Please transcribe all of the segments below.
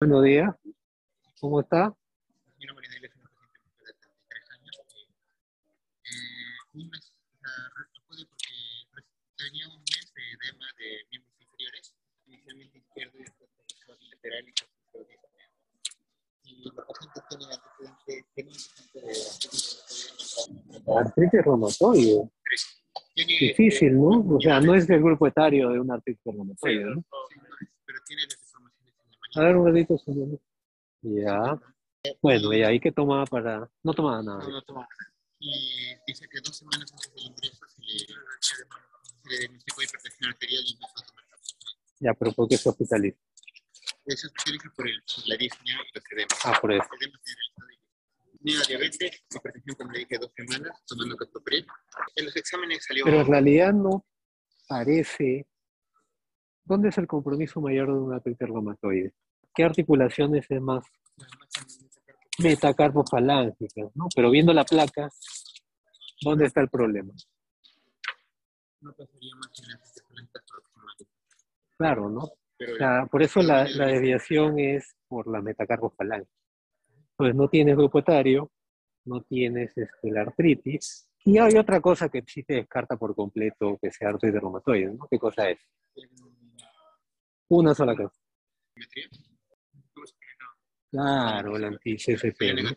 Buenos días. ¿Cómo está? Mi nombre es María es una paciente de 33 años eh, un mes la pude porque tenía un mes de edema de miembros inferiores, inicialmente izquierdo y después lateral y Y la paciente tiene antecedentes de artritis reumatoide. Difícil, ¿no? O sea, no es del grupo etario de una artritis reumatoide, ¿no? Pero tiene las deformaciones en la A ver, un ratito, señor. Ya. Bueno, y ahí que tomaba para... No tomaba nada. No, no tomaba nada. Y dice que dos semanas antes del ingreso se le, se le diagnosticó hipertensión arterial y empezó a tomar Ya, pero ¿por qué se hospitaliza? Es hospitaliza por, el, por la disnea y los edemas. Ah, por eso. Edemas Tenía diabetes, hipertensión, como le dije, dos semanas, tomando captopril. En los exámenes salió... Pero en realidad no parece... ¿Dónde es el compromiso mayor de una artritis reumatoide? ¿Qué articulaciones es más metacarpofalángicas, ¿no? Pero viendo la placa, ¿dónde está el problema? No pasaría más en. Claro, ¿no? Por eso la, la desviación es por la metacarpofalange. Pues no tienes grupo etario, no tienes este, la artritis. Y hay otra cosa que sí te descarta por completo que sea artritis reumatoide, ¿no? ¿Qué cosa es? Una sola cosa. pues, Claro, el anti-CSP, no.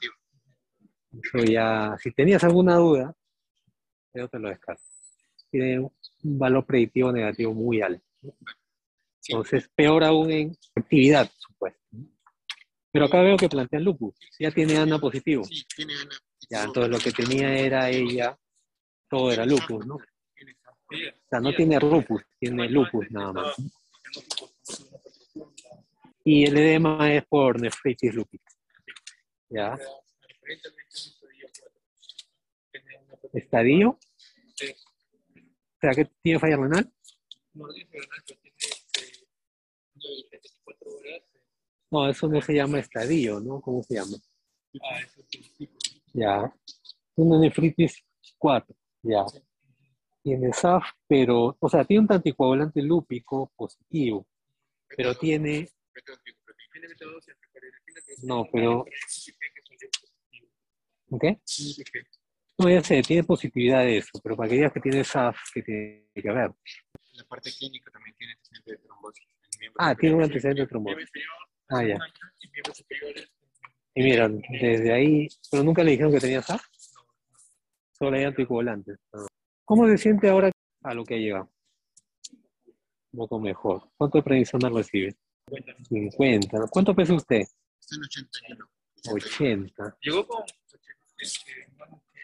Eso ya, si tenías alguna duda, yo te lo descarto. Tiene un valor predictivo negativo muy alto. Sí. Entonces, peor aún en actividad, supuesto. Pero acá veo que plantean lupus. Ya tiene ANA positivo. Sí, tiene Ana. Ya, entonces lo que tenía era ella, todo era lupus, ¿no? O sea, no tiene lupus, tiene lupus nada más. Y el edema es por nefritis lúpica. ¿Ya? ¿Estadio? O sea, que tiene falla renal? No, eso no se llama estadio, ¿no? ¿Cómo se llama? Ya. Una nefritis 4, ya. Tiene SAF, pero, o sea, tiene un anticoagulante lúpico positivo, pero tiene, no, pero, ¿qué? No, ya sé, tiene positividad de eso, pero para que digas que tiene SAF, que tiene que haber? La parte clínica también tiene antecedentes de trombosis. Ah, tiene un antecedente de trombosis. Ah, ya. Y mira, desde ahí, pero nunca le dijeron que tenía SAF. Solo hay anticoagulantes. Ah. ¿Cómo se siente ahora a lo que ha llegado? Un poco mejor. ¿Cuánto de prednisona recibe? 50. ¿Cuánto pesa usted? Está en 81. 80. Llegó con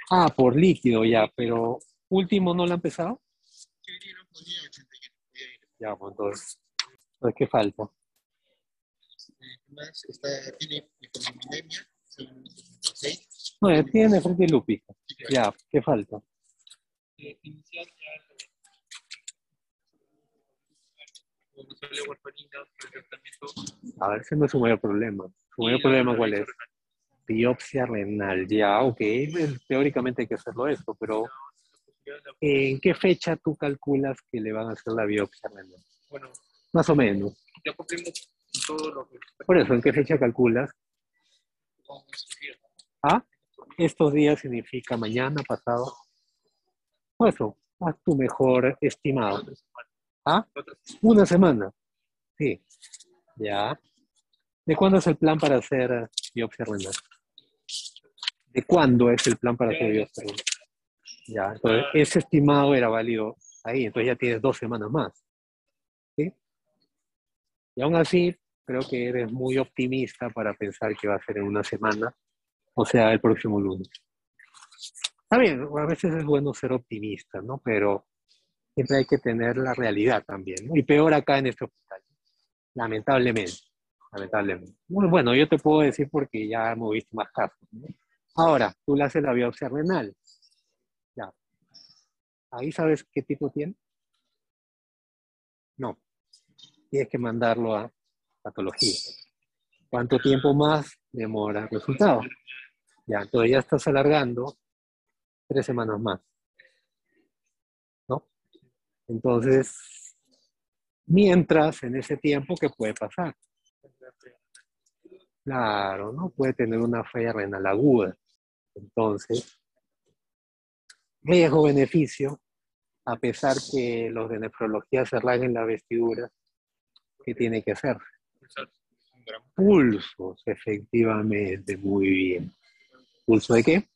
Ah, por líquido ya, pero último no la han pesado. Sí, hoy día no podía 81. podía ir. Ya, pues entonces, pues, ¿qué falta? Eh, ¿qué más? Está, tiene son 66. No, ya tiene nefritis lúpica. Ya, ¿qué falta? eh, iniciar ya el sale warfarina, el tratamiento. A ver, ese no es su mayor problema. Su mayor problema, ¿cuál es? Biopsia renal. Ya, ok, pues, teóricamente hay que hacerlo esto, pero ¿en qué fecha tú calculas que le van a hacer la biopsia renal? Bueno, Más o menos. ya cumplimos todo lo que Por eso, ¿en qué fecha calculas? Ah, estos días significa mañana, pasado. Por eso, haz tu mejor estimado. ¿Ah? Una semana. Sí. Ya. ¿De cuándo es el plan para hacer biopsia renal? ¿De cuándo es el plan para hacer biopsia renal? Ya, entonces ese estimado era válido ahí, entonces ya tienes dos semanas más. ¿Sí? Y aún así, creo que eres muy optimista para pensar que va a ser en una semana, o sea, el próximo lunes. Está bien, a veces es bueno ser optimista, ¿no? Pero siempre hay que tener la realidad también. Y peor acá en este hospital, lamentablemente, lamentablemente. Bueno, yo te puedo decir porque ya hemos visto más casos. Ahora, tú le haces la biopsia renal, ya. ¿Ahí sabes qué tipo tiene? No. Tienes que mandarlo a patología. ¿Cuánto tiempo más demora el resultado? Ya, entonces ya estás alargando tres semanas más. Entonces, mientras, en ese tiempo, ¿qué puede pasar? Claro, ¿no? Puede tener una falla renal aguda. Entonces, riesgo-beneficio, a pesar que los de nefrología se en la vestidura, ¿qué tiene que hacer? Pulsos, efectivamente, muy bien. ¿Pulso de qué?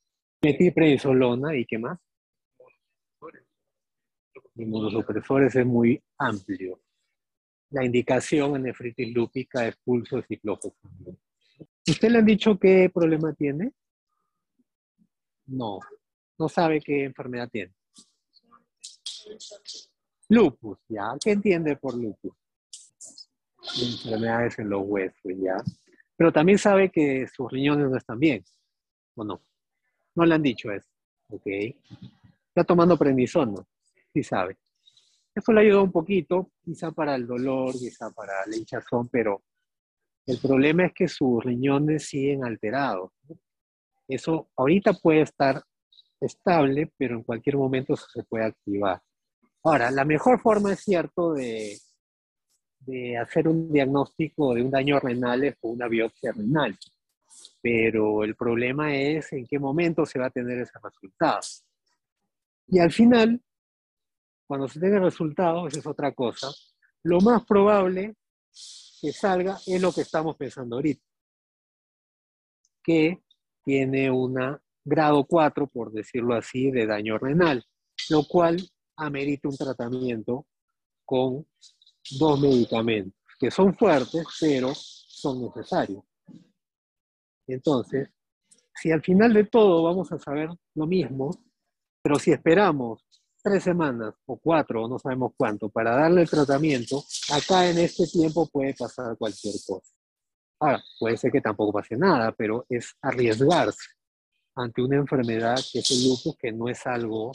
Metiprednisolona y qué más? Inmunosupresores es muy amplio. La indicación en nefritis lúpica es pulso de ciclofosfamida. ¿Usted le han dicho qué problema tiene? No, no sabe qué enfermedad tiene. Lupus, ¿ya? ¿Qué entiende por lupus? Enfermedades en los huesos, ¿ya? Pero también sabe que sus riñones no están bien, ¿o no? No le han dicho eso, ¿ok? Está tomando prednisona, sí sabe. Eso le ayuda un poquito, quizá para el dolor, quizá para la hinchazón, pero el problema es que sus riñones siguen alterados. Eso ahorita puede estar estable, pero en cualquier momento se puede activar. Ahora, la mejor forma, es cierto, de, de hacer un diagnóstico de un daño renal es una biopsia renal, pero el problema es en qué momento se va a tener ese resultado. Y al final, cuando se tenga el resultado, esa es otra cosa, lo más probable que salga es lo que estamos pensando ahorita, que tiene una grado 4, por decirlo así, de daño renal, lo cual amerita un tratamiento con dos medicamentos, que son fuertes, pero son necesarios. Entonces, si al final de todo vamos a saber lo mismo, pero si esperamos tres semanas o cuatro o no sabemos cuánto para darle el tratamiento, acá en este tiempo puede pasar cualquier cosa. Ahora, puede ser que tampoco pase nada, pero es arriesgarse ante una enfermedad que es el lupus, que no es algo,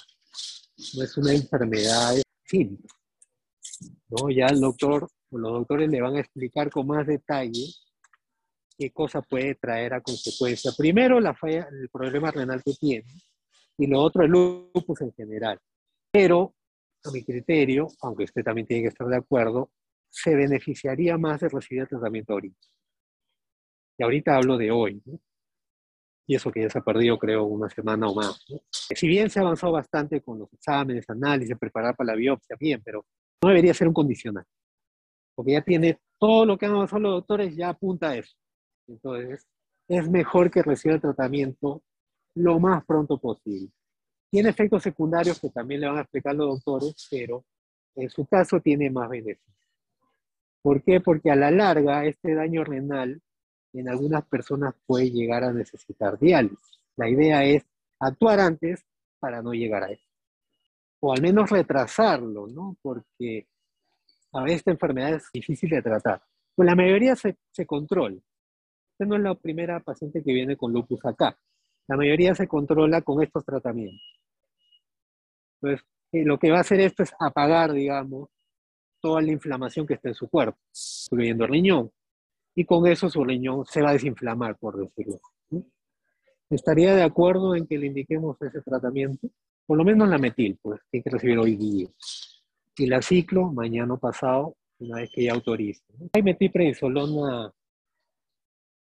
no es una enfermedad fin. ¿no? Ya el doctor o los doctores le van a explicar con más detalle qué cosa puede traer a consecuencia. Primero, la falla, el problema renal que tiene, y lo otro, el lupus en general. Pero, a mi criterio, aunque usted también tiene que estar de acuerdo, se beneficiaría más de recibir el tratamiento ahorita. Y ahorita hablo de hoy, y eso que ya se ha perdido, creo, una semana o más. Si bien se ha avanzado bastante con los exámenes, análisis, preparar para la biopsia, bien, pero no debería ser un condicional. Porque ya tiene todo lo que han avanzado los doctores, ya apunta a eso. Entonces, es mejor que reciba el tratamiento lo más pronto posible. Tiene efectos secundarios que también le van a explicar los doctores, pero en su caso tiene más beneficios. ¿Por qué? Porque a la larga este daño renal en algunas personas puede llegar a necesitar diálisis. La idea es actuar antes para no llegar a eso. O al menos retrasarlo, ¿no? Porque a veces esta enfermedad es difícil de tratar. Pues la mayoría se, se controla. Esta no es la primera paciente que viene con lupus acá. La mayoría se controla con estos tratamientos. Entonces, eh, lo que va a hacer esto es apagar, digamos, toda la inflamación que está en su cuerpo, incluyendo el riñón. Y con eso su riñón se va a desinflamar, por decirlo. ¿Estaría de acuerdo en que le indiquemos ese tratamiento? Por lo menos la metil, pues, tiene que recibir hoy día. Y la ciclo, mañana pasado, una vez que ya autorice. Hay metilprednisolona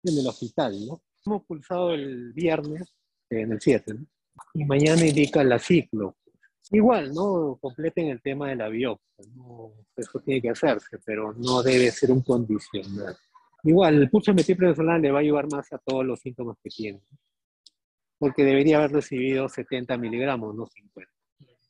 en el hospital, ¿no? Hemos pulsado el viernes, en el 7, ¿no? Y mañana indica la ciclo. Igual, ¿no? Completen el tema de la biopsia, ¿no? Eso tiene que hacerse, pero no debe ser un condicional. Igual, el pulso metilprednisolona le va a ayudar más a todos los síntomas que tiene, porque debería haber recibido 70 miligramos, no 50.